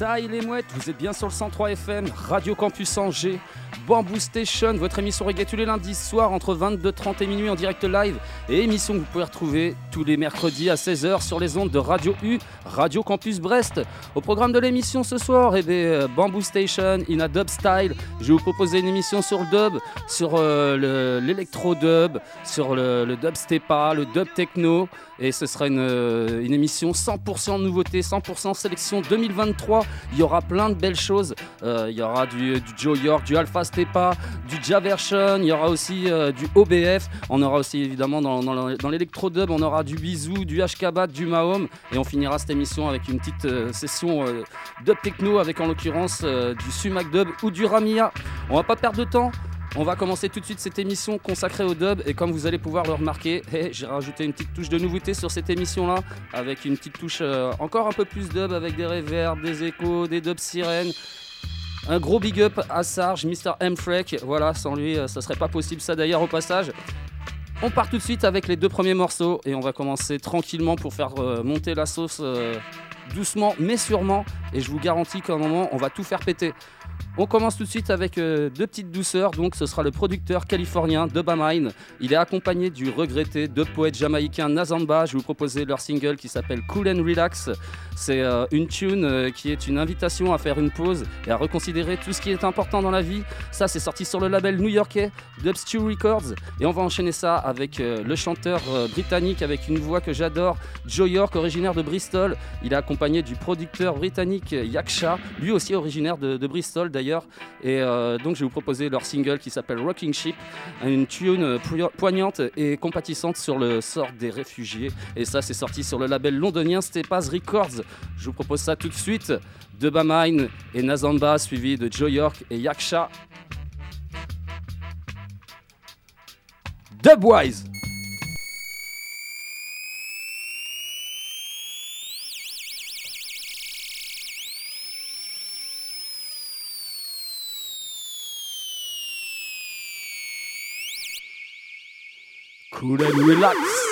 Ça il est mouette, vous êtes bien sur le 103 FM, Radio Campus Angers, Bamboo Station, votre émission reggae tous les lundis entre 22h30 et minuit en direct live et émission que vous pouvez retrouver tous les mercredis à 16h sur les ondes de Radio U, Radio Campus Brest. Au programme de l'émission ce soir, eh euh, Bamboo Station in a dub style. Je vais vous proposer une émission sur le dub, sur euh, le- l'électro-dub, sur le, dub stepa, le dub techno. Et ce sera une, euh, émission 100% nouveauté, 100% sélection 2023. Il y aura plein de belles choses. Il y aura du, du Joe York, du Alpha Stepa, du Javersion. Il y aura aussi euh, du OBF. On aura aussi évidemment dans, dans le- dans l'électro-dub, on aura du Bisou, du Ashkabat, du Mahom. Et on finira cette émission avec une petite euh, session euh, dub techno avec en l'occurrence du Sumac Dub ou du Ramia. On va pas perdre de temps. On va commencer tout de suite cette émission consacrée au dub et comme vous allez pouvoir le remarquer, eh, j'ai rajouté une petite touche de nouveauté sur cette émission-là avec une petite touche encore un peu plus dub avec des reverbs, des échos, des dubs sirènes. Un gros big up à Sarge, Mr. M. Freck. Voilà, sans lui, euh, ça serait pas possible ça d'ailleurs au passage. On part tout de suite avec les deux premiers morceaux et on va commencer tranquillement pour faire euh, monter la sauce euh, doucement mais sûrement. Et je vous garantis qu'à un moment, on va tout faire péter. On commence tout de suite avec euh, deux petites douceurs. Donc, ce sera le producteur californien Dubamine. Il est accompagné du regretté de poète jamaïcain Nazamba. Je vais vous proposer leur single qui s'appelle Cool and Relax. C'est euh, une tune euh, qui est une invitation à faire une pause et à reconsidérer tout ce qui est important dans la vie. Ça, c'est sorti sur le label new-yorkais Dubstew Records. Et on va enchaîner ça avec le chanteur britannique avec une voix que j'adore, Joe York, originaire de Bristol. Il est accompagné du producteur britannique Yaksha, lui aussi originaire de Bristol Et euh, donc, je vais vous proposer leur single qui s'appelle Rocking Ship, une tune poign- poignante et compatissante sur le sort des réfugiés. Et ça, c'est sorti sur le label londonien Stepaz Records. Je vous propose ça tout de suite. Dubamine et Nazamba, suivi de Joe York et Yaksha. Dubwise Cool and relax.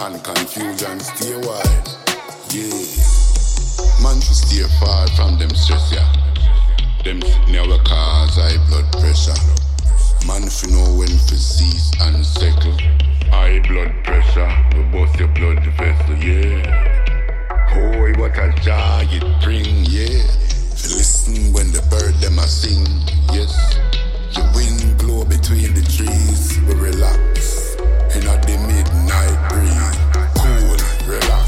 And confusion stay wide. Yeah. Man should stay far from them stress, yeah. Them never cause high blood pressure. Man fi know when fi cease and settle. High blood pressure, we bust your blood vessel, yeah. Hoy, what a joy it bring, yeah. Listen when the bird them a sing, yes. The wind blow between the trees, we relax. In the midnight breeze, cool, relax,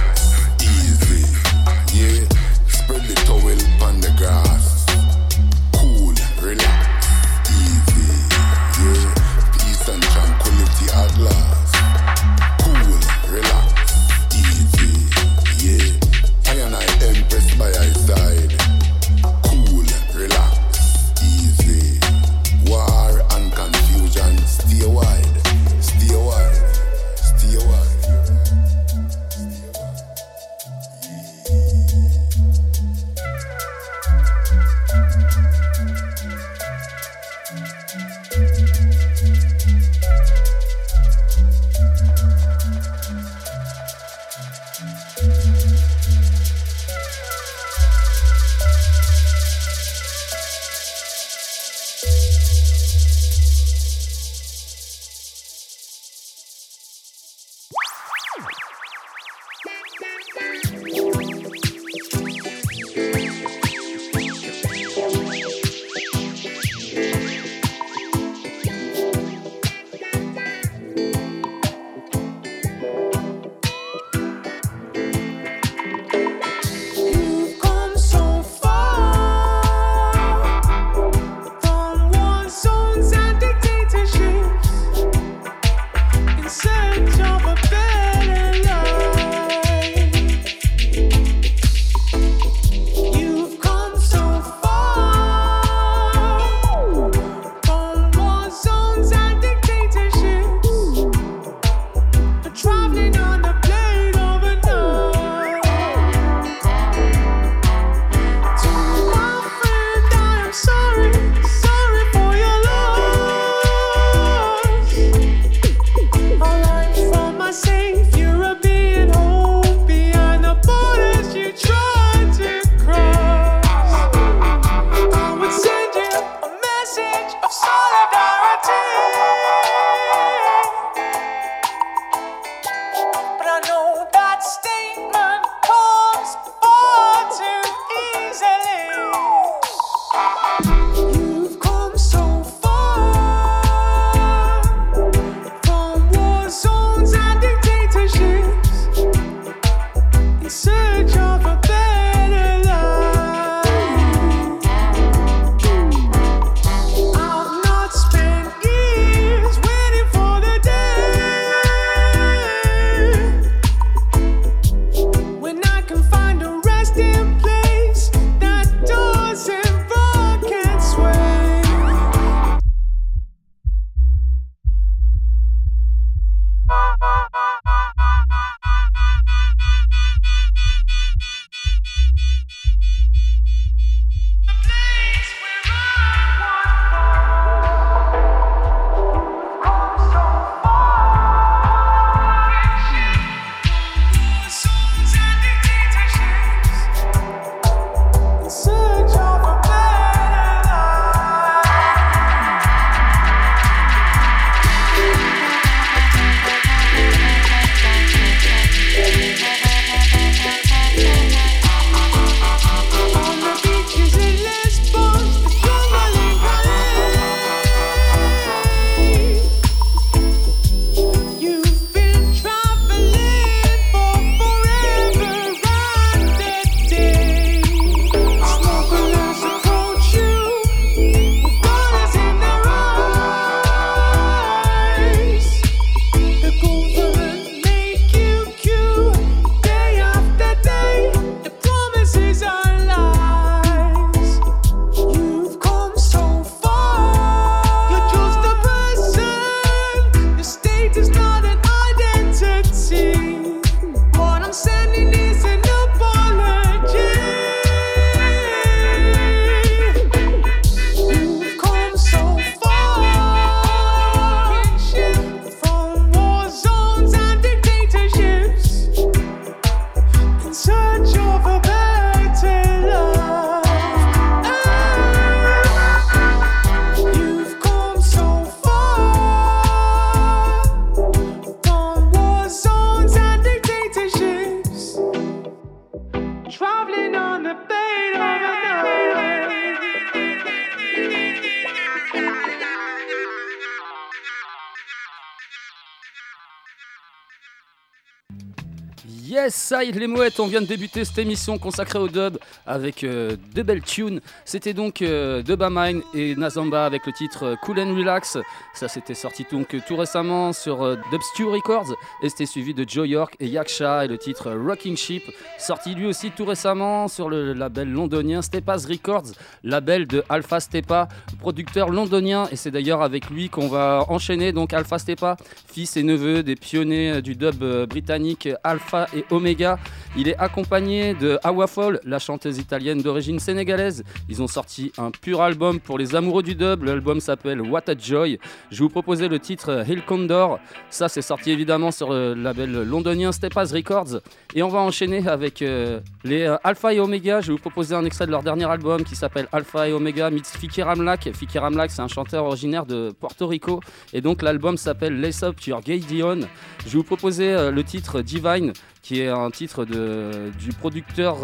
Les mouettes, on vient de débuter cette émission consacrée au dub avec euh, de belles tunes. C'était donc euh, Dubamine et Nazamba avec le titre euh, Cool and Relax. Ça c'était sorti donc euh, tout récemment sur euh, Dubstew Records et c'était suivi de Joe York et Yaksha et le titre euh, Rocking Ship, sorti lui aussi tout récemment sur le label londonien Stepa's Records, label de Alpha Stepa, producteur londonien et c'est d'ailleurs avec lui qu'on va enchaîner donc Alpha Stepa, fils et neveu des pionniers euh, du dub britannique Alpha et Omega. Il est accompagné de Awafol, la chanteuse italienne d'origine sénégalaise. Ils ont sorti un pur album pour les amoureux du dub. L'album s'appelle What a Joy. Je vous proposais le titre Hill Condor. Ça, c'est sorti évidemment sur le label londonien Stepas Records. Et on va enchaîner avec euh, les euh, Alpha et Omega. Je vais vous proposer un extrait de leur dernier album qui s'appelle Alpha et Omega meets Fikir Amlak. Fikir Amlak, c'est un chanteur originaire de Porto Rico. Et donc l'album s'appelle Lace Up Your Gideon. Je vais vous proposer euh, le titre Divine qui est un titre du, producteur,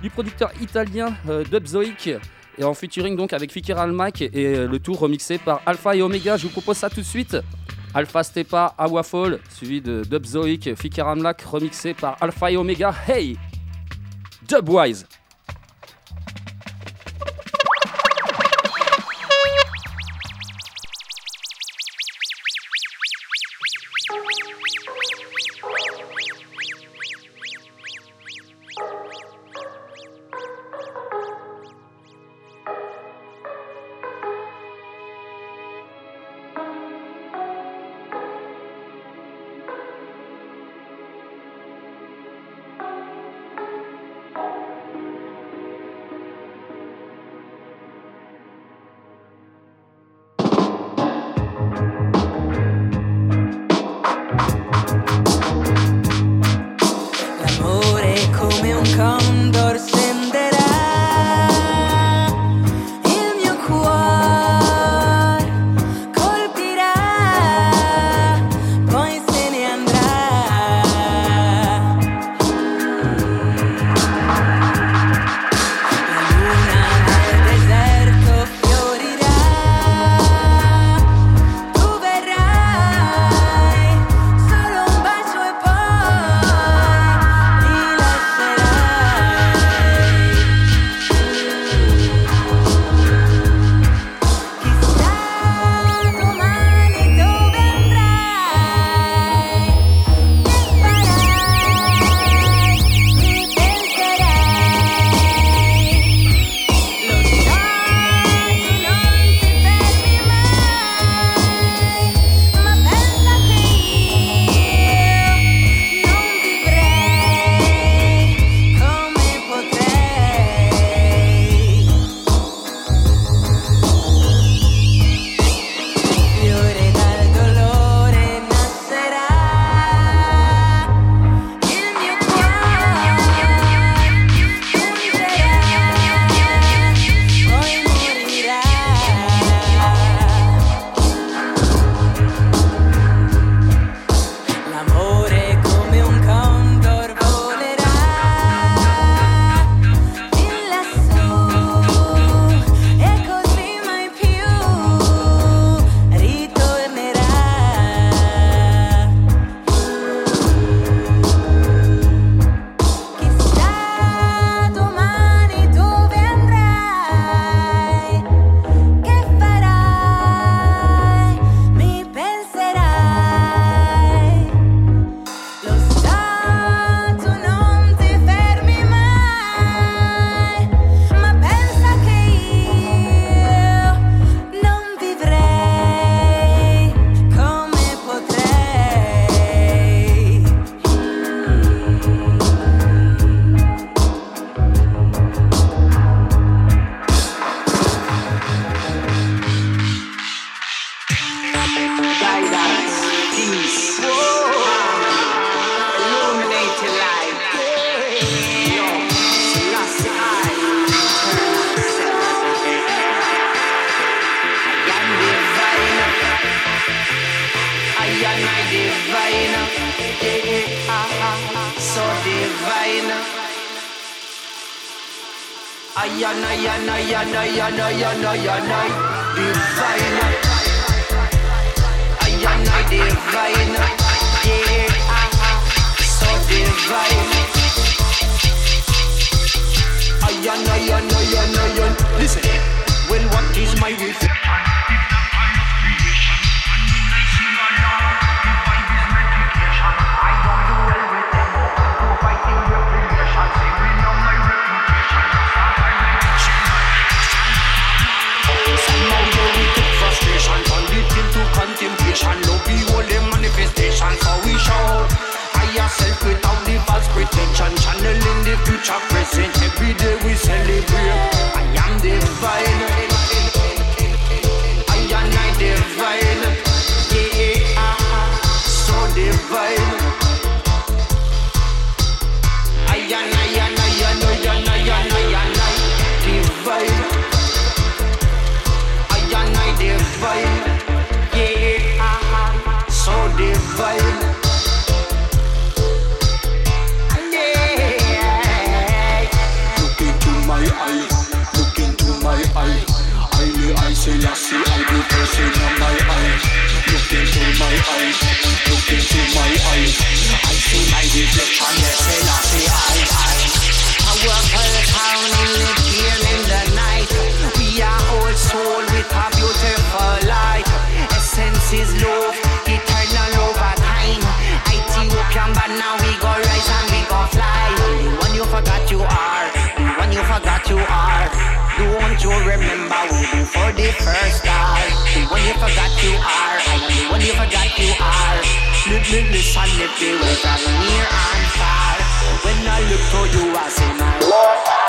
du producteur italien Dubzoic et en featuring donc avec Fikir Almak et euh, le tout remixé par Alpha et Omega. Je vous propose ça tout de suite. Alpha Stepa, Awafall, suivi de Dubzoic, Fikir Almak remixé par Alpha et Omega. Hey Dubwise Live, live, listen, live the way from near and far. When I look to you, I say my your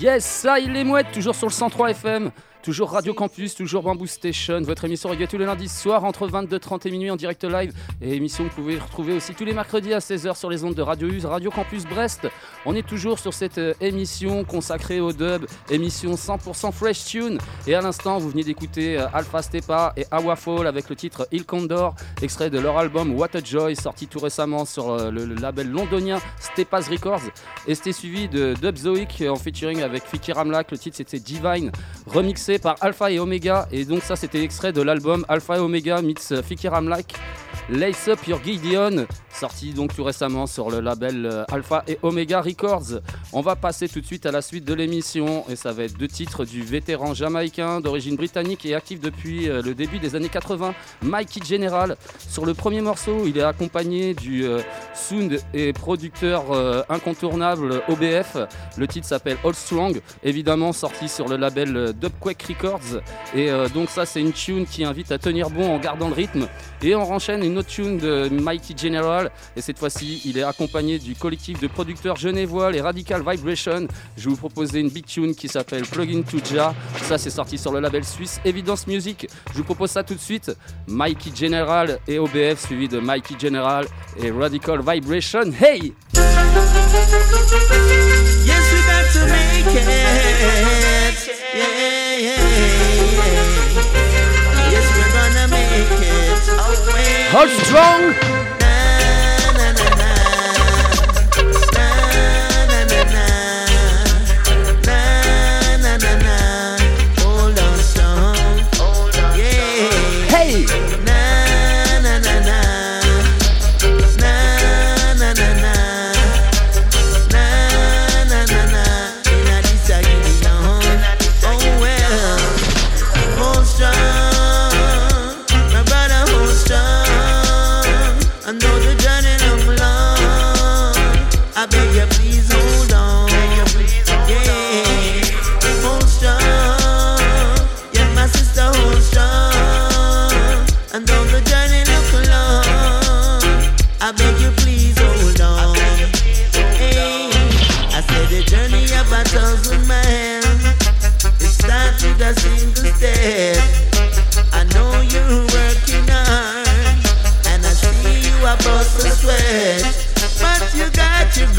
Yes, ça, il est mouette, toujours sur le 103 FM. Toujours Radio Campus, toujours Bamboo Station, votre émission reggae tous les lundis soirs entre 22h30 et minuit en direct live. Et émission que vous pouvez retrouver aussi tous les mercredis à 16h sur les ondes de Radio Use, Radio Campus Brest. On est toujours sur cette euh, émission consacrée au dub, émission 100% fresh tune. Et à l'instant, vous venez d'écouter euh, Alpha Stepa et Awa Fall avec le titre Il Condor, extrait de leur album What a Joy, sorti tout récemment sur euh, le, label londonien Stepa's Records. Et c'était suivi de Dub Zoic en featuring avec Fiki Ramlak. Le titre c'était Divine, remixé par Alpha et Omega. Et donc, ça, c'était extrait de l'album Alpha et Omega meets euh, Fiki Ramlak. Lace Up Your Gideon, sorti donc tout récemment sur le label euh, Alpha et Omega Records. On va passer tout de suite à la suite de l'émission et ça va être deux titres du vétéran jamaïcain d'origine britannique et actif depuis euh, le début des années 80, Mikey General. Sur le premier morceau, il est accompagné du euh, sound et producteur incontournable OBF. Le titre s'appelle All Strong, évidemment sorti sur le label Dubquake Records. Et donc ça, c'est une tune qui invite à tenir bon en gardant le rythme. Et on enchaîne une autre tune de Mighty General. Et cette fois-ci, il est accompagné du collectif de producteurs genevois, les Radical Vibration. Je vais vous proposer une big tune qui s'appelle Plugin to Ja. Ça, c'est sorti sur le label suisse Evidence Music. Je vous propose ça tout de suite. Mikey General et OBF, suivi de Mikey General et Radical Vibration. Hey! Make it. Away. Hold strong! I know the journey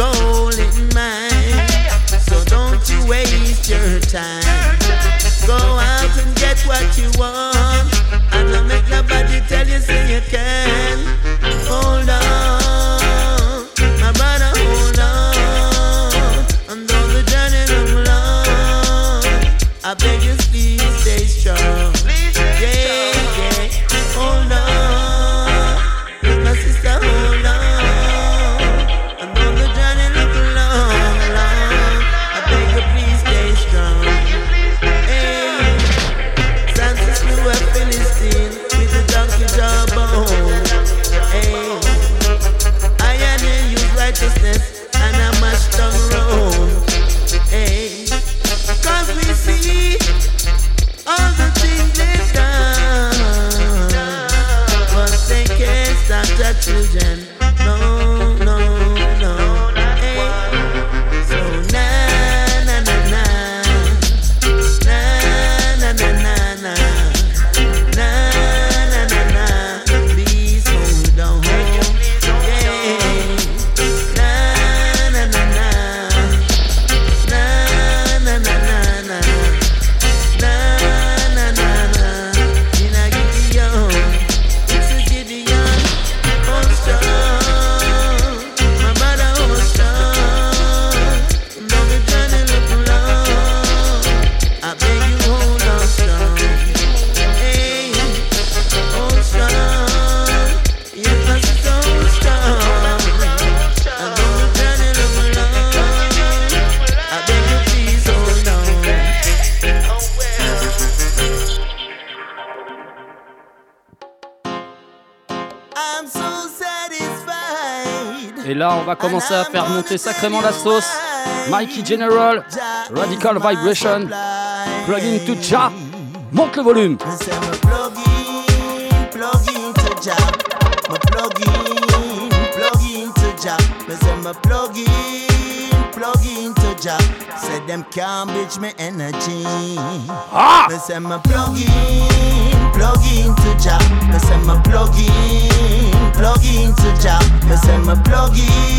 gone. commencé à faire monter sacrément la sauce. Mikey General, Radical Vibration, Plugin to Cha, monte le volume. Said them can't bitch me energy. Ah! Me say my plug in, plug into Jah. Me say my plug in, plug into Jah. Me say my plug in.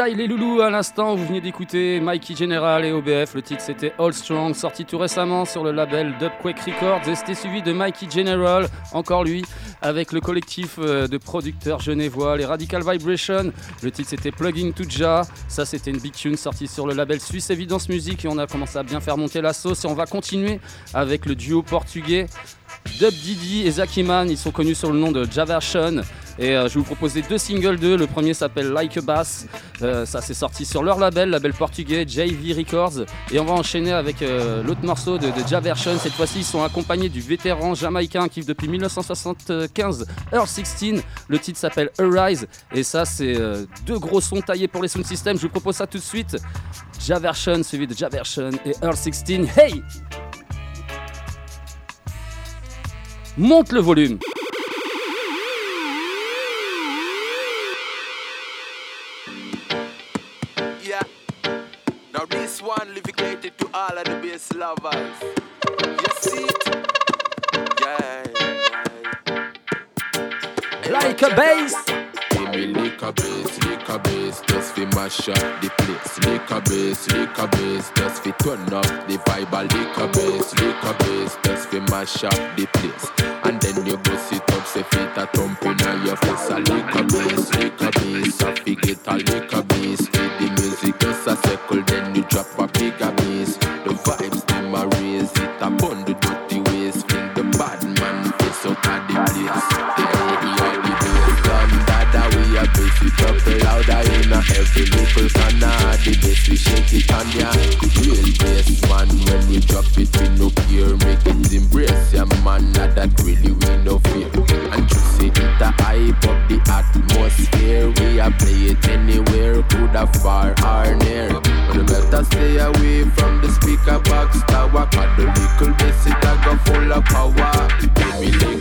Yes, ça il est loulou à l'instant, vous venez d'écouter Mikey General et OBF, le titre c'était All Strong, sorti tout récemment sur le label Dubquake Records. Et c'était suivi de Mikey General, encore lui, avec le collectif euh, de producteurs genevois, les Radical Vibration, le titre c'était Plugging to Ja, ça c'était une big tune sortie sur le label suisse Evidence Music et on a commencé à bien faire monter la sauce. Et on va continuer avec le duo portugais Dub Didi et Zakiman, ils sont connus sur le nom de Javersion. Et euh, je vais vous proposer deux singles d'eux. Le premier s'appelle Like a Bass. Euh, ça c'est sorti sur leur label, label portugais JV Records. Et on va enchaîner avec euh, l'autre morceau de, Javersion. Cette fois-ci, ils sont accompagnés du vétéran jamaïcain qui depuis 1975, Earl 16. Le titre s'appelle Arise. Et ça, c'est deux gros sons taillés pour les sound systems. Je vous propose ça tout de suite. Javersion suivi de Javersion et Earl 16. Hey! Monte le volume. Yeah. Now this one dedicated to all of the bass lovers. You see? It? Yeah. Like a bass. Lick a bass, lick a bass, just fi mash up the place. Lick a bass, lick a bass, just fi turn up the vibe. Lick a bass, lick a bass, just fi mash up the place. And then you go sit up, say feet a thump inna your face. A lick a bass, lick a bass, a fi get a lick a bass. With the music just a circle, then you drop a bigger bass. The vibes them a raise it, a bun the dirty ways. Feel the bad man face out of the place. Every little corner. The bass we shake it on ya. Real bass man, when we drop it we no care, make it embrace ya man. Nah, that really we no fear. And just say it a hype up the atmosphere. We a play it anywhere, coulda far or near. But you better stay away from the speaker box tower. Cause the little bass it a go full of power. Give me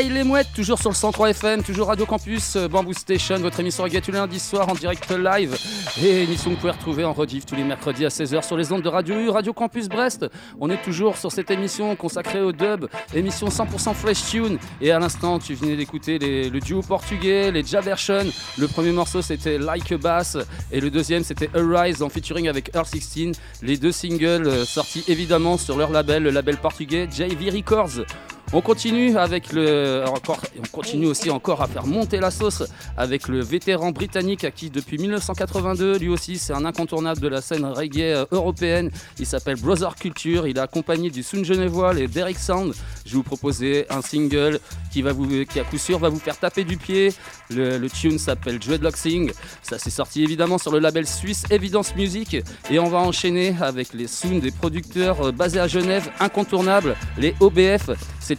Yes, ça il est mouette, toujours sur le 103 FM, toujours Radio Campus, euh, Bamboo Station, votre émission reggae tous les lundis soirs en direct live et émission que vous pouvez retrouver en rediff tous les mercredis à 16h sur les ondes de Radio U, Radio Campus Brest. On est toujours sur cette émission consacrée au dub, émission 100% fresh tune et à l'instant tu venais d'écouter les- le duo portugais, les Javersion. Le premier morceau c'était Like a Bass et le deuxième c'était Arise en featuring avec Earl 16. Les deux singles euh, sortis évidemment sur leur label, le label portugais JV Records. On continue avec le encore, on continue aussi encore à faire monter la sauce avec le vétéran britannique actif depuis 1982. Lui aussi, c'est un incontournable de la scène reggae euh, européenne. Il s'appelle Brother Culture. Il est accompagné du Sun Genevois et Derek Sound. Je vais vous proposer un single qui va vous, qui à coup sûr va vous faire taper du pied. Le, tune s'appelle Dreadlock Sing. Ça s'est sorti évidemment sur le label suisse Evidence Music. Et on va enchaîner avec les Sound des producteurs euh, basés à Genève, incontournables, les OBF.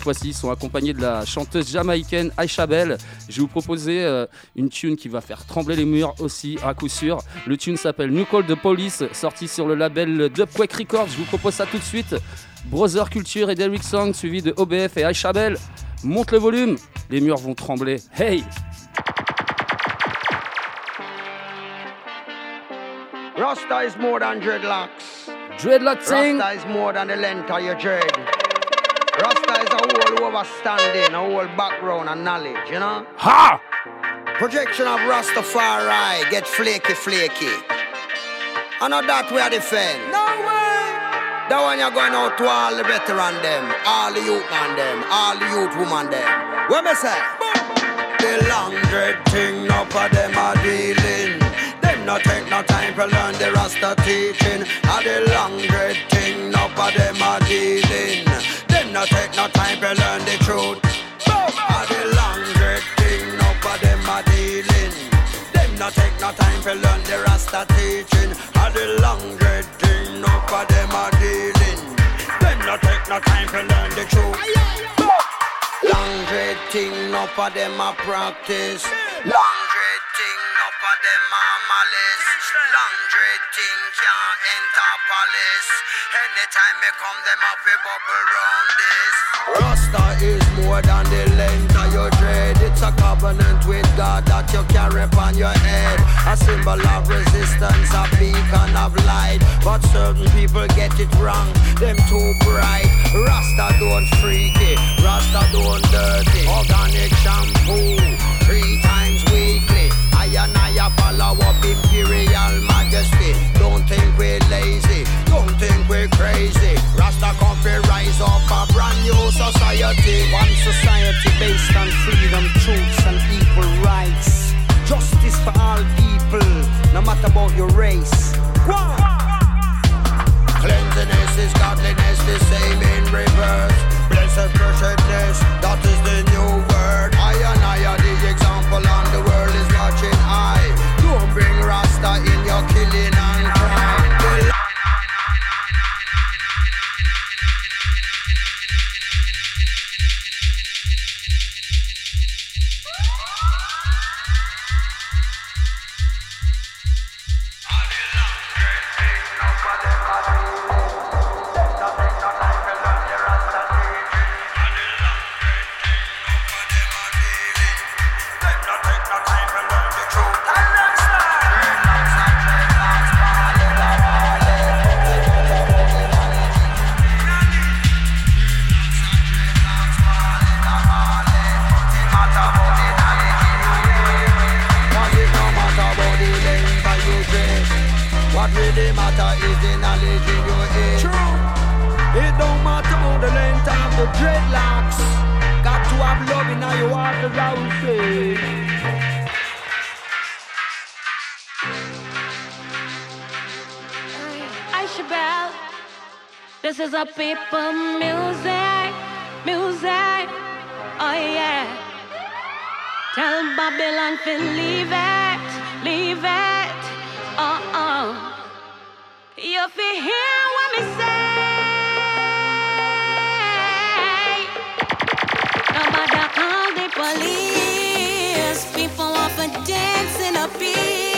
Cette fois-ci, ils sont accompagnés de la chanteuse jamaïcaine Aisha Bell. Je vais vous proposer euh, une tune qui va faire trembler les murs aussi, à coup sûr. Le tune s'appelle New Call the Police, sorti sur le label Dubquake Records. Je vous propose ça tout de suite. Brother Culture et Derrick Song, suivi de OBF et Aisha Bell. Monte le volume, les murs vont trembler. Hey! Rasta is more than dreadlocks. Dreadlock Sing! Rasta is more than the length of your dread. Rasta is a whole overstanding, a whole background and knowledge, you know? Ha! Projection of Rastafari get flaky, flaky. I know that we are defend. No way! That one you're going out to all the veteran them, all the youth man them, all the youth woman them. What me say? The long dread thing, no for them are dealing. Them no take no time to learn the Rasta teaching. A the long dread thing, no for them are dealing. Learn the truth. A the long dread thing, no for them are dealing. Them no take no time to learn the Rasta teaching. A the long dread thing, no for them are dealing. Them no take no time to learn the truth. Long dread thing, no for them a practice. Long can't enter palace. Anytime me come, them up a bubble round this. Rasta is more than the length of your dread. It's a covenant with God that you carry upon your head. A symbol of resistance, a beacon of light. But certain people get it wrong, them too bright. Rasta don't freaky, Rasta don't dirty. Organic shampoo. I and I follow up imperial majesty. Don't think we're lazy, don't think we're crazy. Rasta come fi rise up a brand new society. One society based on freedom, truths, and equal rights. Justice for all people, no matter about your race. Go. Cleanliness is godliness, the same in reverse. Blessed blessedness, that is the dreadlocks Got to have love in your heart as I will say Aisha Bell. This is a people music, music. Oh yeah. Tell Babylon to leave it, leave it. Uh uh. You feel hear what me say? People want to dance in a peace.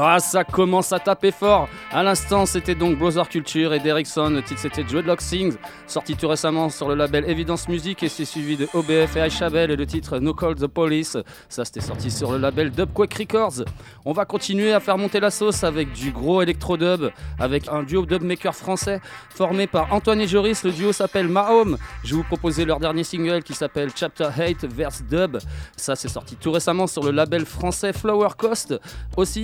Ah, ça commence à taper fort. À l'instant, c'était donc Brother Culture et Derrickson. Le titre, c'était Dreadlock Sings, sorti tout récemment sur le label Evidence Music et c'est suivi de OBF et Chabel et le titre No Call the Police. Ça, c'était sorti sur le label Dubquake Records. On va continuer à faire monter la sauce avec du gros électro-dub, avec un duo dubmaker français formé par Antoine et Joris. Le duo s'appelle Mahome. Je vais vous proposer leur dernier single qui s'appelle Chapter 8 Verse Dub. Ça, c'est sorti tout récemment sur le label français Flower Coast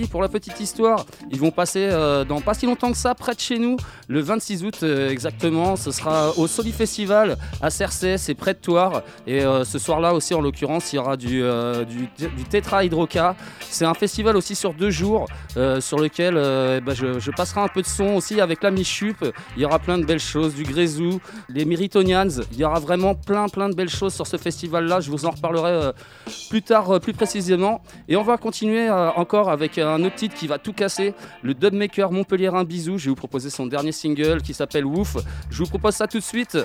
pour la petite histoire, ils vont passer euh, dans pas si longtemps que ça, près de chez nous, le 26 août euh, exactement. Ce sera au Soli Festival à Cercé, c'est près de Toire. Et euh, ce soir-là aussi, en l'occurrence, il y aura du, du, du Tetra Hydroca. C'est un festival aussi sur deux jours, sur lequel bah, je, passerai un peu de son aussi avec la Michup. Il y aura plein de belles choses, du Grézou, les Meritonians. Il y aura vraiment plein, plein de belles choses sur ce festival-là. Je vous en reparlerai plus tard, plus précisément. Et on va continuer encore avec un autre titre qui va tout casser, le dubmaker un Bisou. Je vais vous proposer son dernier single qui s'appelle Woof. Je vous propose ça tout de suite.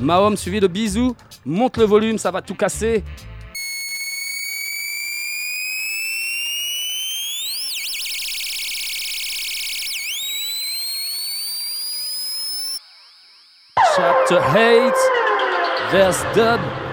Mahom suivi de Bisou. Monte le volume, ça va tout casser. Chapter 8, verse dub.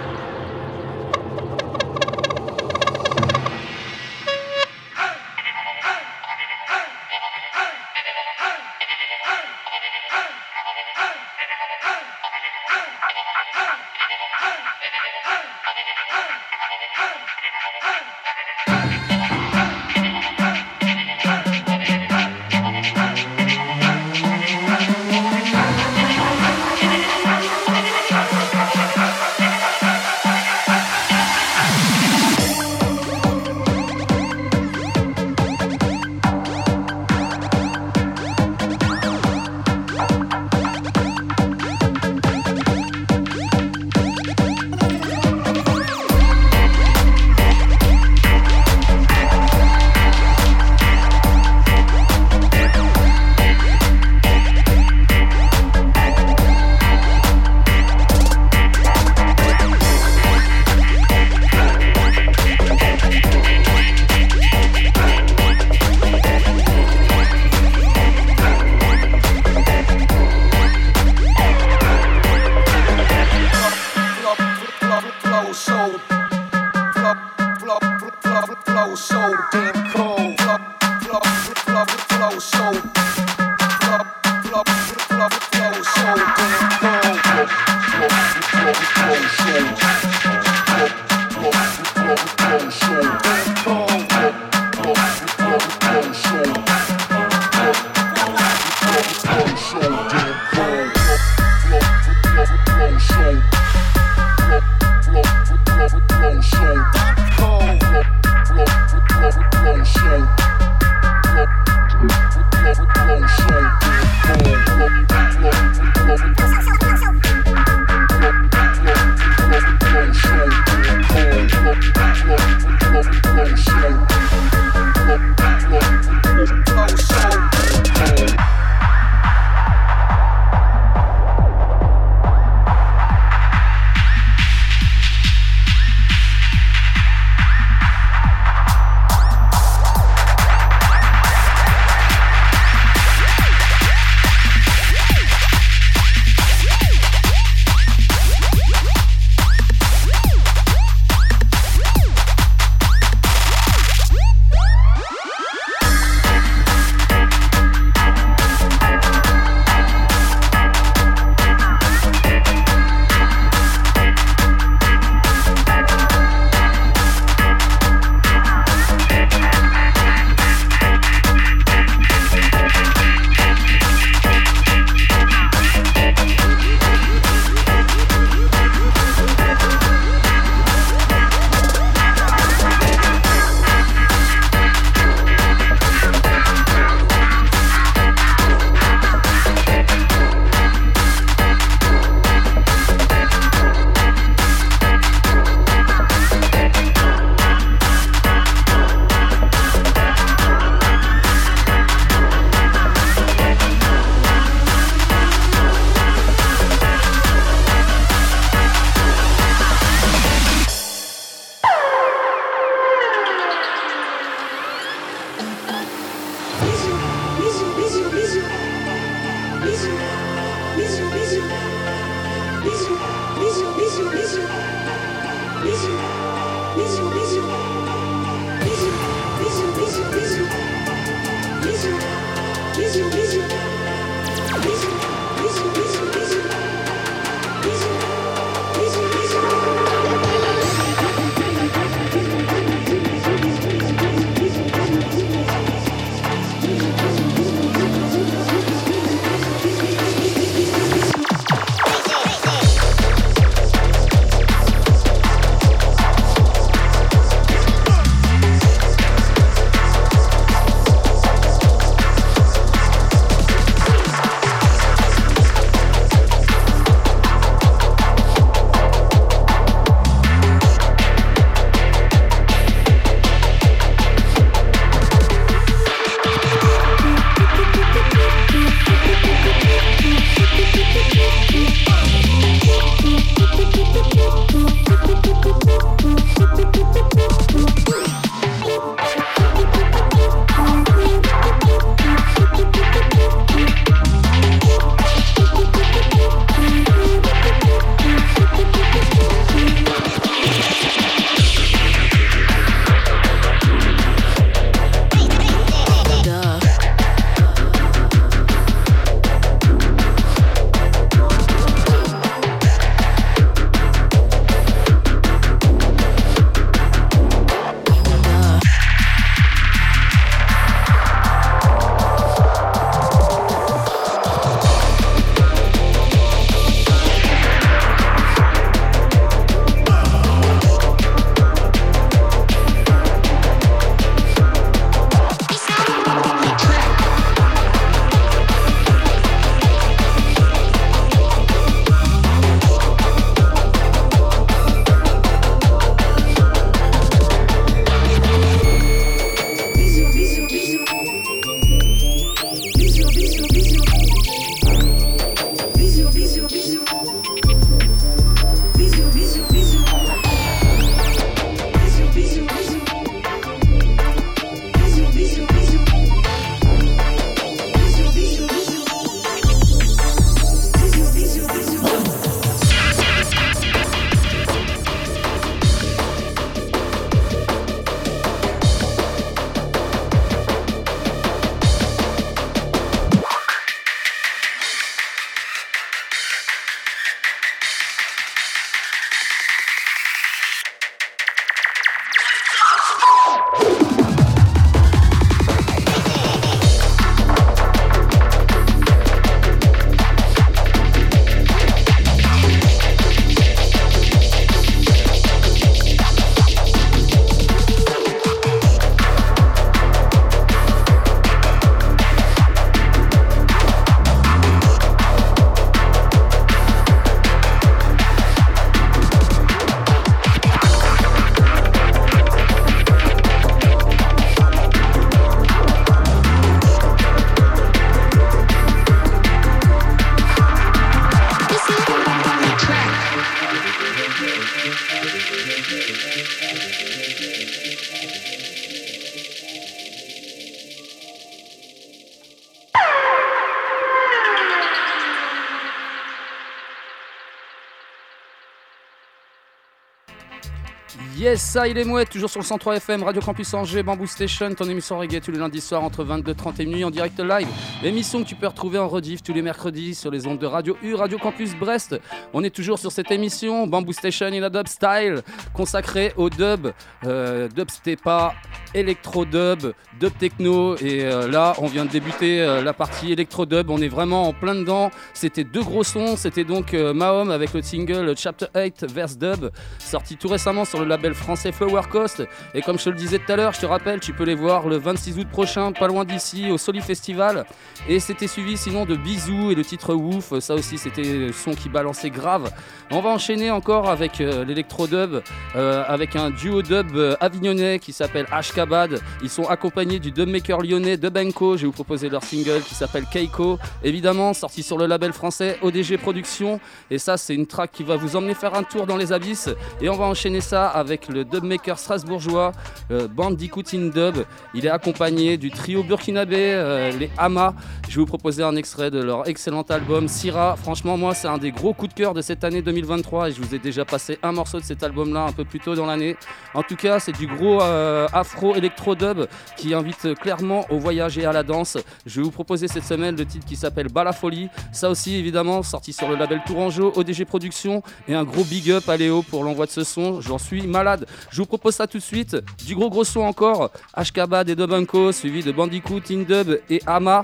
Yes, ça il est mouette, toujours sur le 103 FM, Radio Campus Angers, Bamboo Station, ton émission reggae tous les lundis soirs entre 22h30 et minuit en direct live. L'émission que tu peux retrouver en rediff tous les mercredis sur les ondes de Radio U, Radio Campus Brest. On est toujours sur cette émission, Bamboo Station in a dub style, consacrée au dub, euh, dub stepa, électro dub, dub techno. Et euh, là, on vient de débuter euh, la partie électro dub, on est vraiment en plein dedans. C'était deux gros sons, c'était donc euh, Mahom avec le single Chapter 8 Verse Dub, sorti tout récemment sur le label français Flower Coast. Et comme je te le disais tout à l'heure, je te rappelle, tu peux les voir le 26 août prochain, pas loin d'ici, au Soli Festival. Et c'était suivi sinon de Bisous et le titre Wouf. Ça aussi, c'était le son qui balançait grave. On va enchaîner encore avec euh, l'électro dub, euh, avec un duo dub euh, avignonnais qui s'appelle Ashkabad. Ils sont accompagnés du dubmaker lyonnais Dubenko. Je vais vous proposer leur single qui s'appelle Keiko. Évidemment, sorti sur le label français ODG Productions. Et ça, c'est une track qui va vous emmener faire un tour dans les abysses. Et on va enchaîner ça avec le dubmaker strasbourgeois euh, Bandicoot in Dub. Il est accompagné du trio burkinabé, euh, les Hama. Je vais vous proposer un extrait de leur excellent album Syrah. Franchement, moi, c'est un des gros coups de cœur de cette année 2023 et je vous ai déjà passé un morceau de cet album-là un peu plus tôt dans l'année. En tout cas, c'est du gros euh, afro-électro-dub qui invite clairement au voyage et à la danse. Je vais vous proposer cette semaine le titre qui s'appelle Balafolie. Ça aussi, évidemment, sorti sur le label Tourangeau, ODG Productions. Et un gros big up à Léo pour l'envoi de ce son. J'en suis malade. Je vous propose ça tout de suite. Du gros gros son encore. Ashkabad et Dubunko, suivi de Bandicoot, Indub et Ama.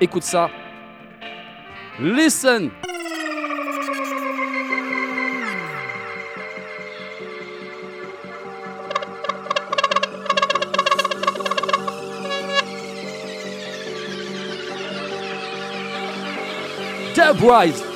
Écoute ça. Listen! Dubwise!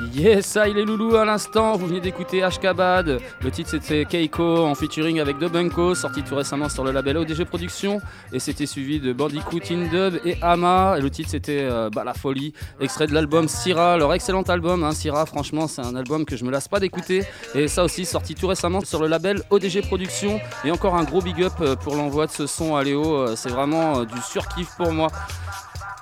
Yes, ça il est loulou à l'instant, vous venez d'écouter Ashkabad, le titre c'était Keiko en featuring avec Dubunko, sorti tout récemment sur le label ODG Productions, et c'était suivi de Bandicoot in Dub et Ama, et le titre c'était euh, bah, La Folie, extrait de l'album Syrah, leur excellent album, hein, Syrah franchement c'est un album que je me lasse pas d'écouter, et ça aussi sorti tout récemment sur le label ODG Productions, et encore un gros big up euh, pour l'envoi de ce son à Léo, euh, c'est vraiment du surkiff pour moi.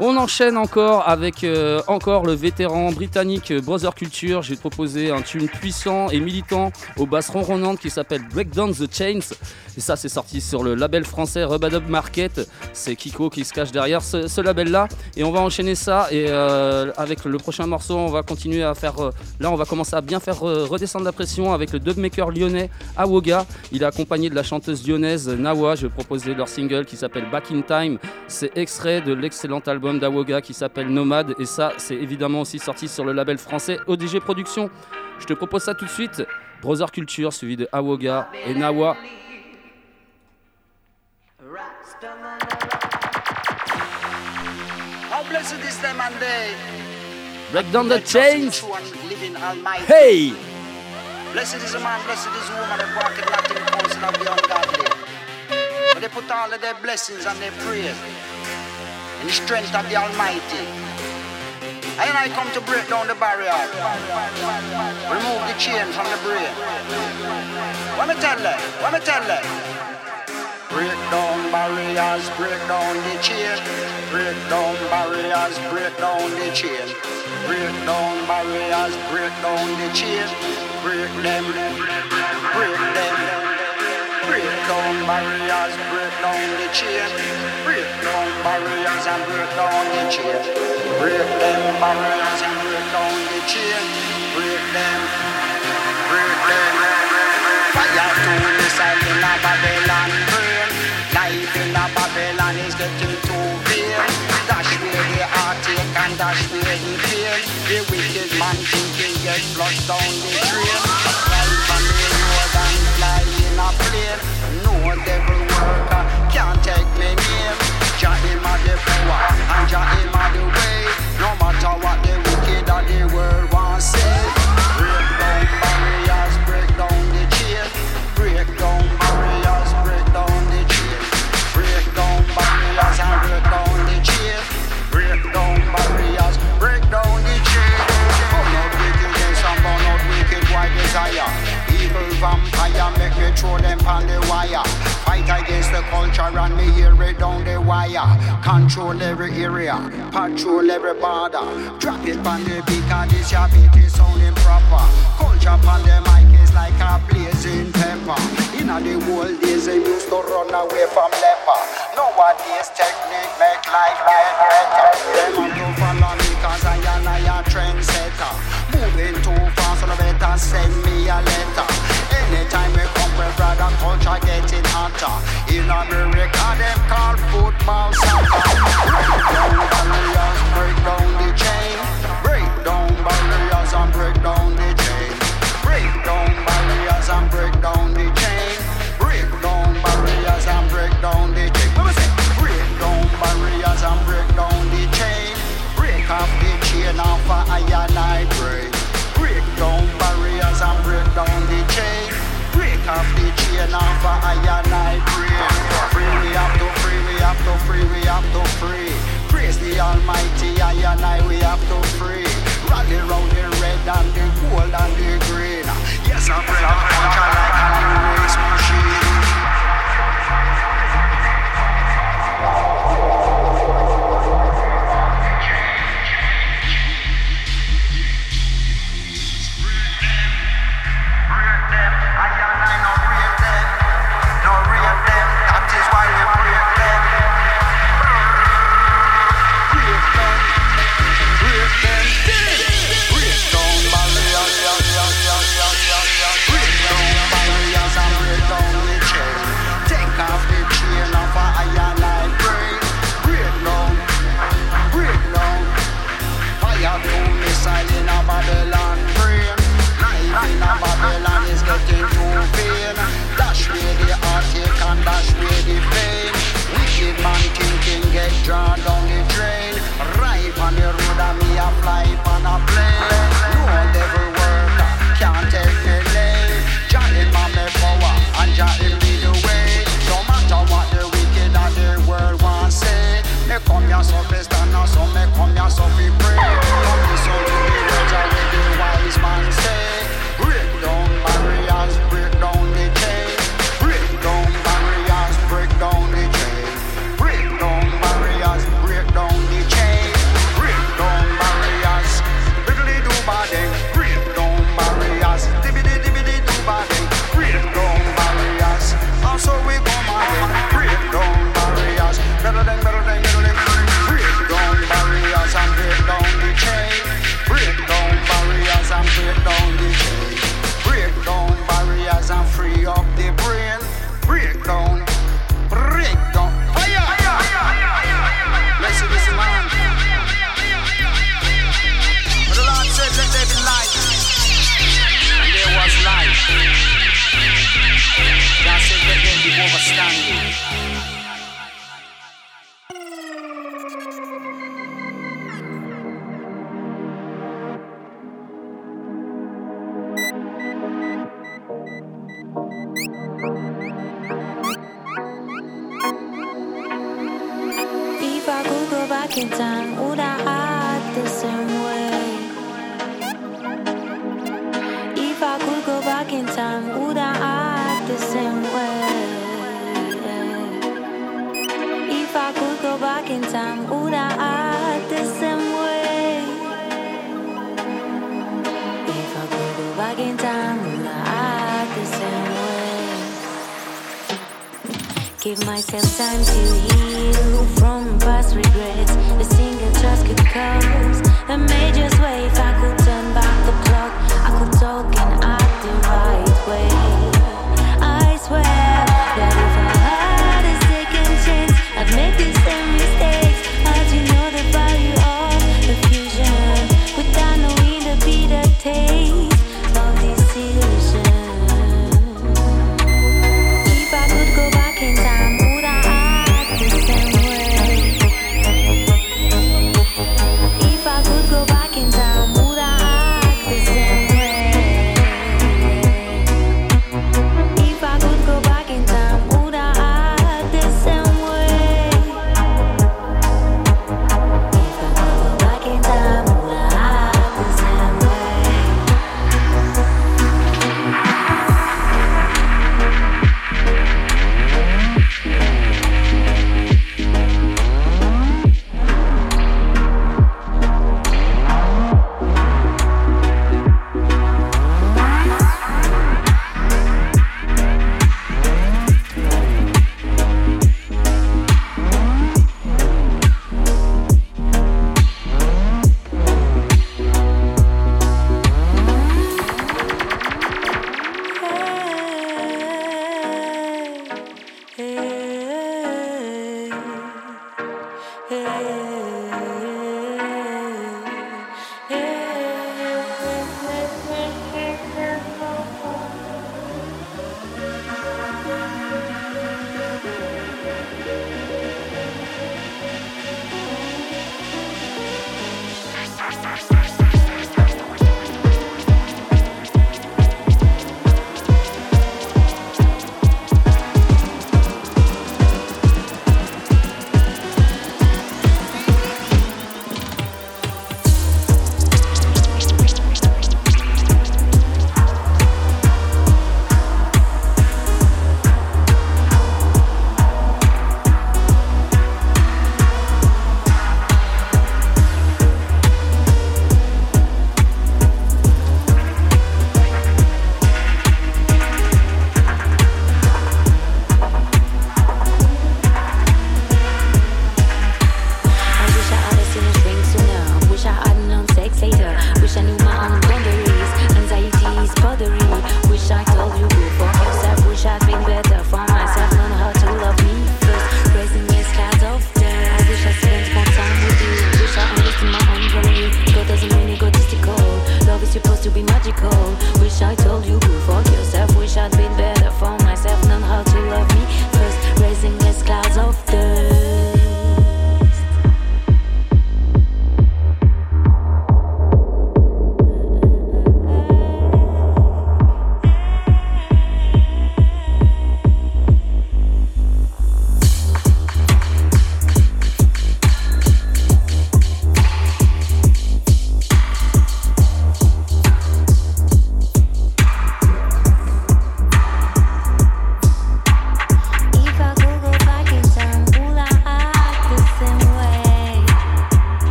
On enchaîne encore avec euh, encore le vétéran britannique Brother Culture. J'ai proposé un tune puissant et militant aux basses ronronnantes qui s'appelle Break Down the Chains. Et ça, c'est sorti sur le label français Rubadub Market. C'est Kiko qui se cache derrière ce, label-là. Et on va enchaîner ça. Et euh, avec le prochain morceau, on va continuer à faire. euh, là, on va commencer à bien faire euh, redescendre la pression avec le dubmaker lyonnais Awoga. Il est accompagné de la chanteuse lyonnaise Nawa. Je vais proposer leur single qui s'appelle Back in Time. C'est extrait de l'excellent album d'Awoga qui s'appelle Nomade. Et ça, c'est évidemment aussi sorti sur le label français ODG Productions. Je te propose ça tout de suite. Brother Culture suivi de Awoga et Nawa. Blessed is them and they. Break down the that trust in chains. true and living Almighty. Hey! Blessed is the man, blessed is the woman that walketh not in the counsel of the ungodly. But they put all of their blessings and their prayers in the strength of the Almighty. And I come to break down the barrier, remove the chain from the brain. What me tell them? What me tell them? Break down barriers, break down the chain. Break down barriers, break down the chain. Break down barriers, break down the chain. Break them, break them. Break down barriers, break down the chain. Break down barriers and break down the chain. Break them barriers and break down the chain. Break them, break them. Fire to the side in Babylon wicked man thinking get flushed down the drain. Right from the road and fly in a plane. No devil worker can't take me name. Jah him a the power and Jah him a the culture and me hear it down the wire. Control every area, patrol every border. Drop it on the beat 'cause this your beat is sounding proper. Culture on the mic is like a blazing pepper. In the old days they used to run away from leper. Nowadays technique America, them call football back in time, would I act the same way? If I could go back in time, would I act the same way? If I could go back in time, would I act the same way? If I could go back in time, would I act the same way? Give myself time to heal single trust could cause a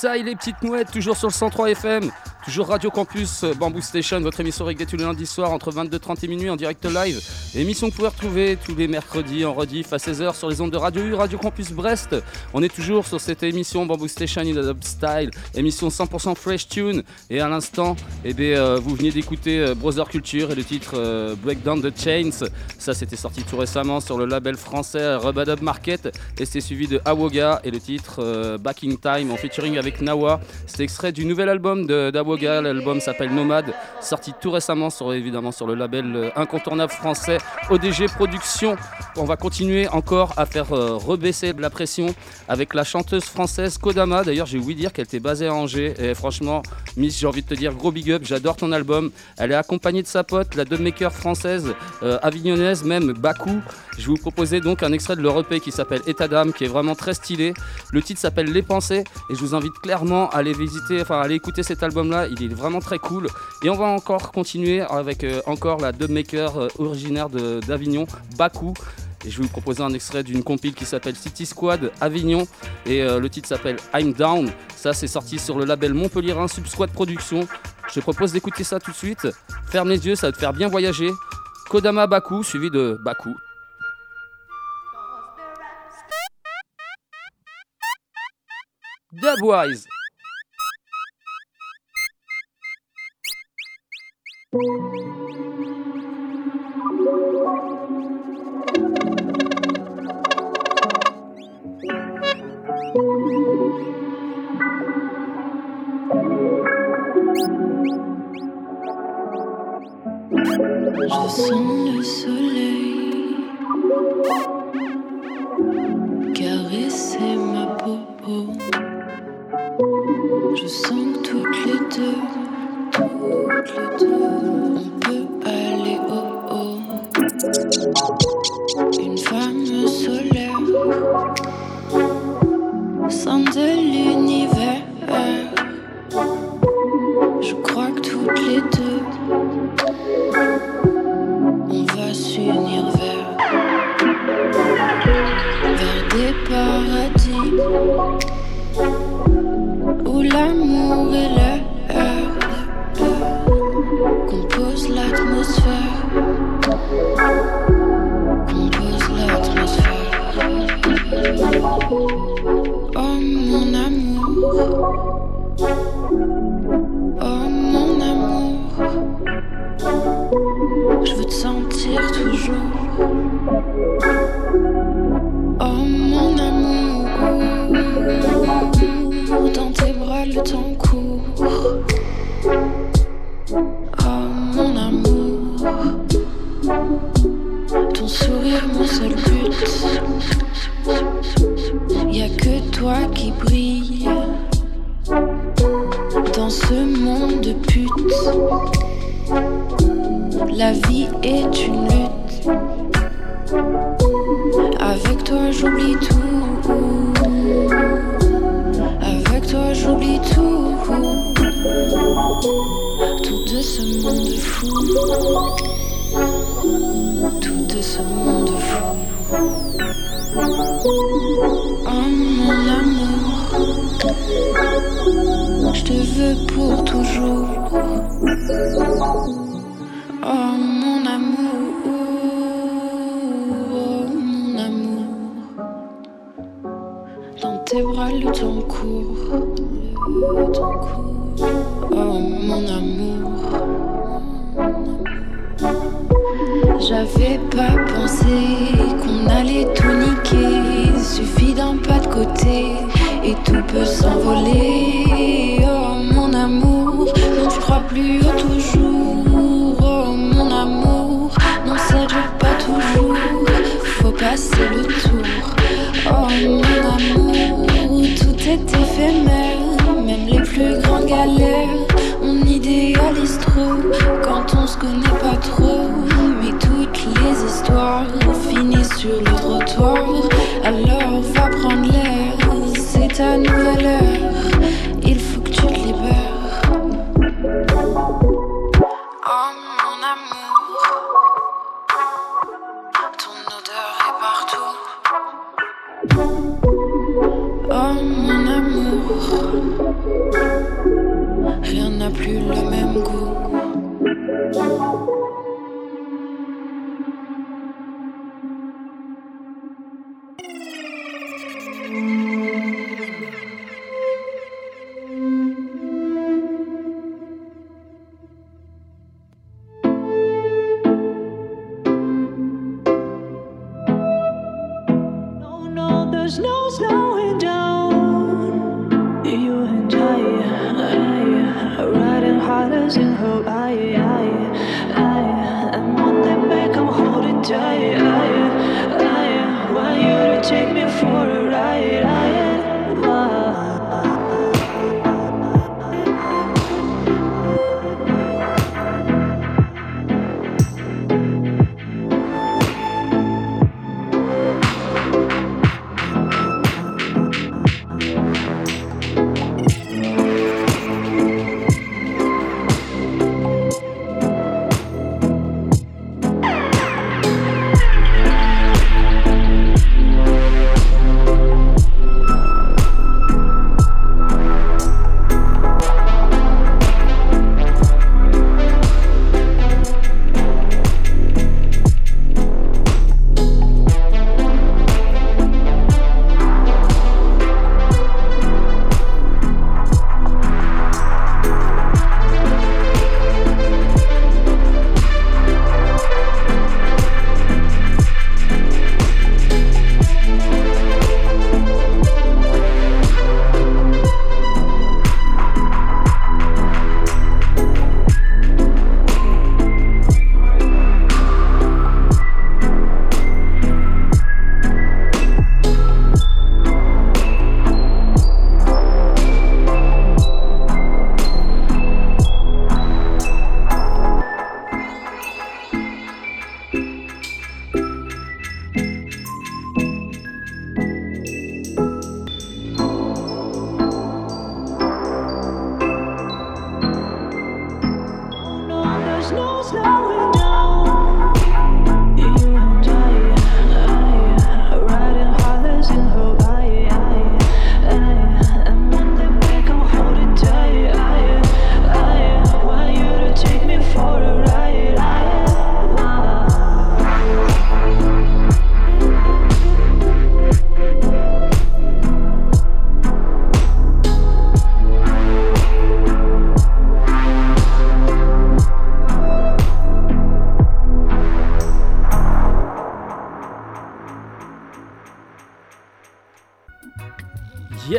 ça il est petites mouettes, toujours sur le 103 FM, toujours Radio Campus Bamboo Station, votre émission reggae tous les lundis soirs entre 22h30 et minuit en direct live. Émission que vous pouvez retrouver tous les mercredis en rediff à 16h sur les ondes de Radio U, Radio Campus Brest. On est toujours sur cette émission Bamboo Station in Dub Style, émission 100% fresh tune. Et à l'instant, eh bien, euh, vous venez d'écouter euh, Brother Culture et le titre euh, Breakdown the Chains. Ça c'était sorti tout récemment sur le label français Rubadub Market et c'est suivi de Awoga et le titre Back in Time en featuring avec Nawa. C'est extrait du nouvel album d'Awoga L'album s'appelle Nomade, sorti tout récemment sur, évidemment sur le label euh, incontournable français ODG Productions. On va continuer encore à faire euh, rebaisser la pression avec la chanteuse française Kodama. D'ailleurs, j'ai oublié de dire qu'elle était basée à Angers. Et franchement, Miss, j'ai envie de te dire gros big up. J'adore ton album. Elle est accompagnée de sa pote, la dubmaker française euh, avignonnaise, même Baku. Je vous proposer donc un extrait de leur EP qui s'appelle État d'âme, qui est vraiment très stylé. Le titre s'appelle Les Pensées et je vous invite clairement à aller visiter, enfin à aller écouter cet album-là. Il est vraiment très cool. Et on va encore continuer avec euh, encore la dubmaker euh, originaire d'Avignon, Baku. Et je vais vous proposer un extrait d'une compile qui s'appelle City Squad Avignon. Et euh, le titre s'appelle I'm Down. Ça, c'est sorti sur le label Montpellierin Sub Squad Productions. Je te propose d'écouter ça tout de suite. Ferme les yeux, ça va te faire bien voyager. Kodama Baku, suivi de Baku. Dubwise. Je sens le soleil sur le trottoir. Alors va prendre l'air, c'est ta nouvelle heure.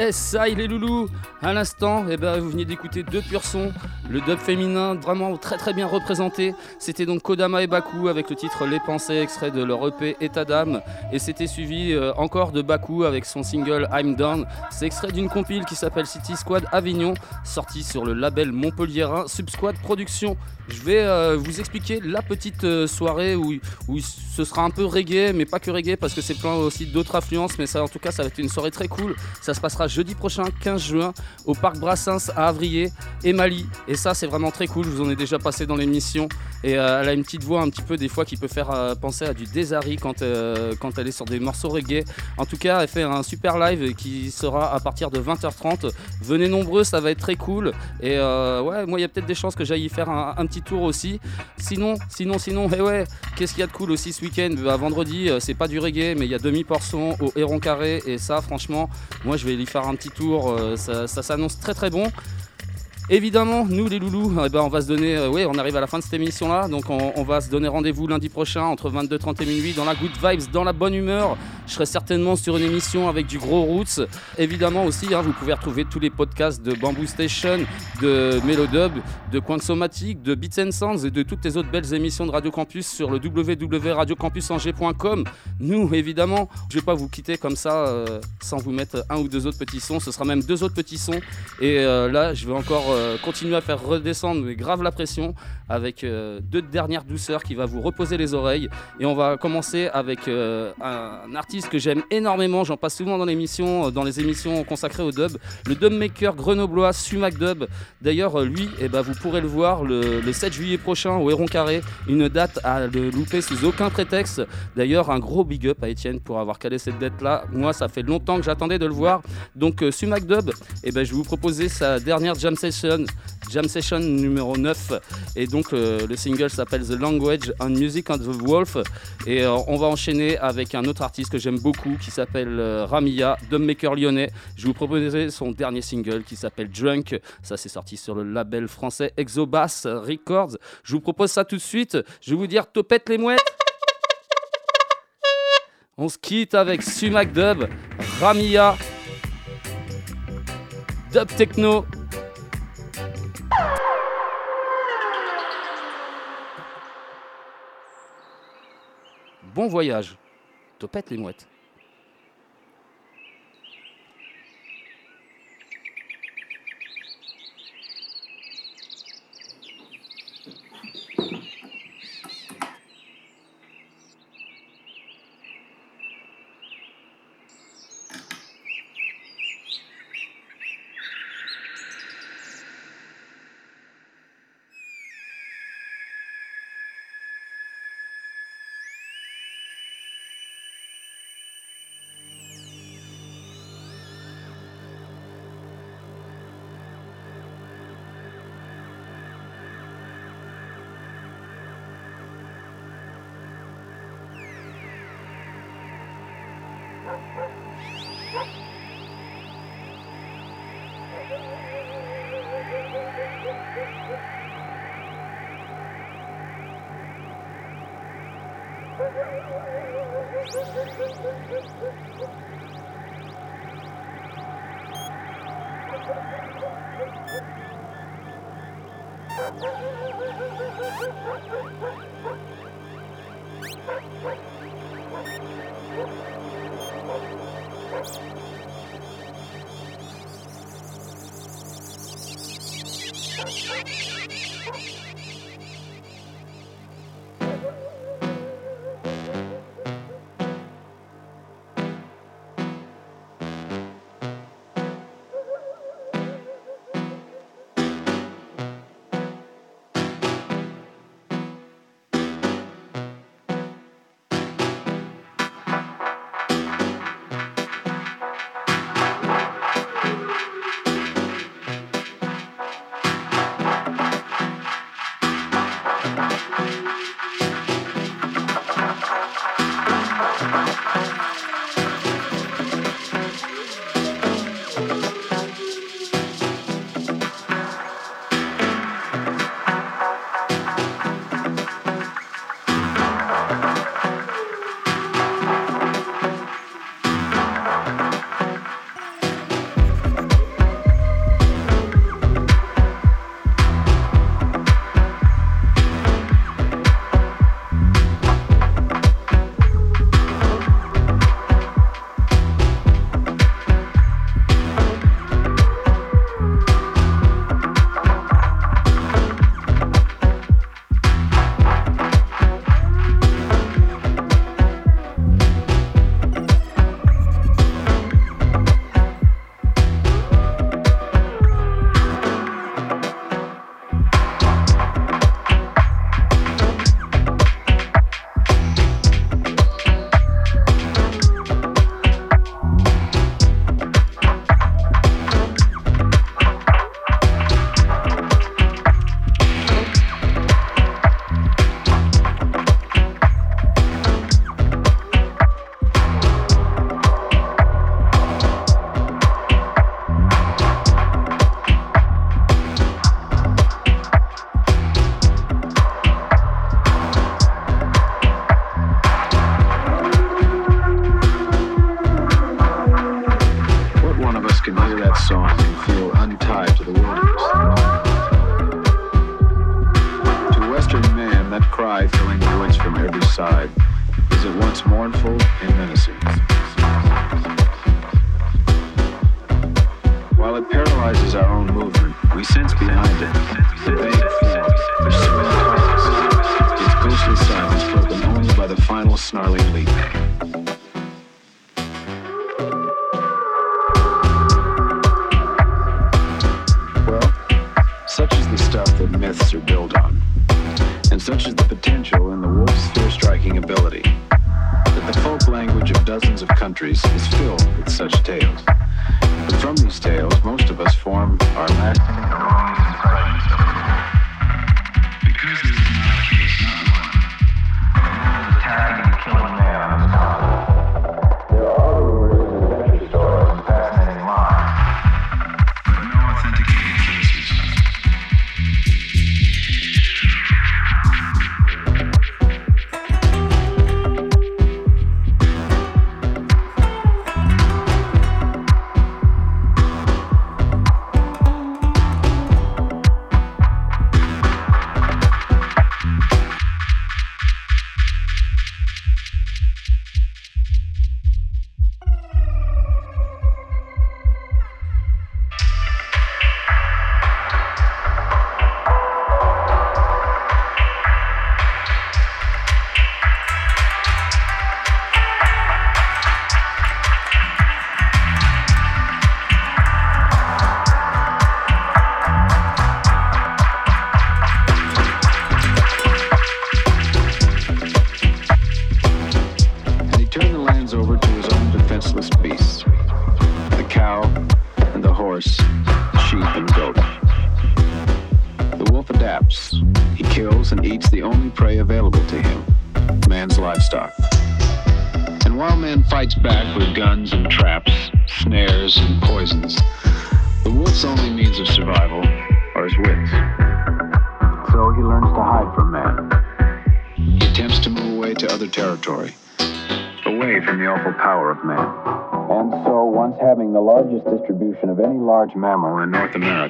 Yes, ça il est loulou. À l'instant, eh ben, vous venez d'écouter deux purs sons, le dub féminin vraiment très très bien représenté. C'était donc Kodama et Baku avec le titre Les Pensées, extrait de leur EP État d'âme. Et c'était suivi euh, encore de Baku avec son single I'm Down. C'est extrait d'une compile qui s'appelle City Squad Avignon, sortie sur le label montpelliérain Subsquad Productions. Je vais euh, vous expliquer la petite euh, soirée où, ce sera un peu reggae, mais pas que reggae parce que c'est plein aussi d'autres influences. Mais ça, en tout cas, ça va être une soirée très cool. Ça se passera jeudi prochain, 15 juin, au parc Brassens à Avrier et Mali. Et ça, c'est vraiment très cool. Je vous en ai déjà passé dans l'émission. Et euh, elle a une petite voix un petit peu des fois qui peut faire euh, penser à du Desari quand, euh, quand elle est sur des morceaux reggae. En tout cas, elle fait un super live qui sera à partir de 20h30. Venez nombreux, ça va être très cool. Et ouais, moi, il y a peut-être des chances que j'aille y faire un, petit tour aussi. Sinon, sinon, sinon, et ouais, qu'est-ce qu'il y a de cool aussi ce week-end? Bah, Vendredi, c'est pas du reggae, mais il y a demi-portion au Héron Carré. Et ça, franchement, moi, je vais y faire un petit tour. ça ça s'annonce très très bon. Évidemment, nous les loulous, eh ben, on va se donner, euh, ouais, on arrive à la fin de cette émission là, donc on, va se donner rendez-vous lundi prochain entre 22h30 et minuit dans la good vibes, dans la bonne humeur. Je serai certainement sur une émission avec du gros roots. Évidemment aussi, hein, vous pouvez retrouver tous les podcasts de Bamboo Station, de Melodub, de Somatique, de Beats and Sounds et de toutes les autres belles émissions de Radio Campus sur le www.radiocampusangers.com. Nous, évidemment, je vais pas vous quitter comme ça euh, sans vous mettre un ou deux autres petits sons. Ce sera même deux autres petits sons. Et euh, là, je vais encore euh, continuer à faire redescendre mais grave la pression avec euh, deux dernières douceurs qui va vous reposer les oreilles. Et on va commencer avec euh, un, artiste que j'aime énormément. J'en passe souvent dans l'émission, euh, dans les émissions consacrées au dub. Le dub maker grenoblois Sumac Dub. D'ailleurs, lui, eh ben, vous pourrez le voir le, le 7 juillet prochain au Héron Carré. Une date à le louper sous aucun prétexte. D'ailleurs, un gros big up à Étienne pour avoir calé cette date-là. Moi, ça fait longtemps que j'attendais de le voir. Donc, Sumac Dub, eh ben, je vais vous proposer sa dernière jam session, jam session numéro 9. Et donc, euh, le single s'appelle The Language and Music of the Wolf. Et euh, on va enchaîner avec un autre artiste que j'aime beaucoup qui s'appelle euh, Ramia, Maker lyonnais. Je vous proposer son dernier single qui s'appelle Drunk. Ça, c'est sorti sur le label français Exobass Records. Je vous propose ça tout de suite. Je vais vous dire topette les mouettes. On se quitte avec Sumac Dub, Ramia, Dub Techno. Bon voyage. Topette les mouettes. What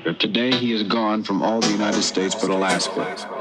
Today, he is gone from all the United States but Alaska.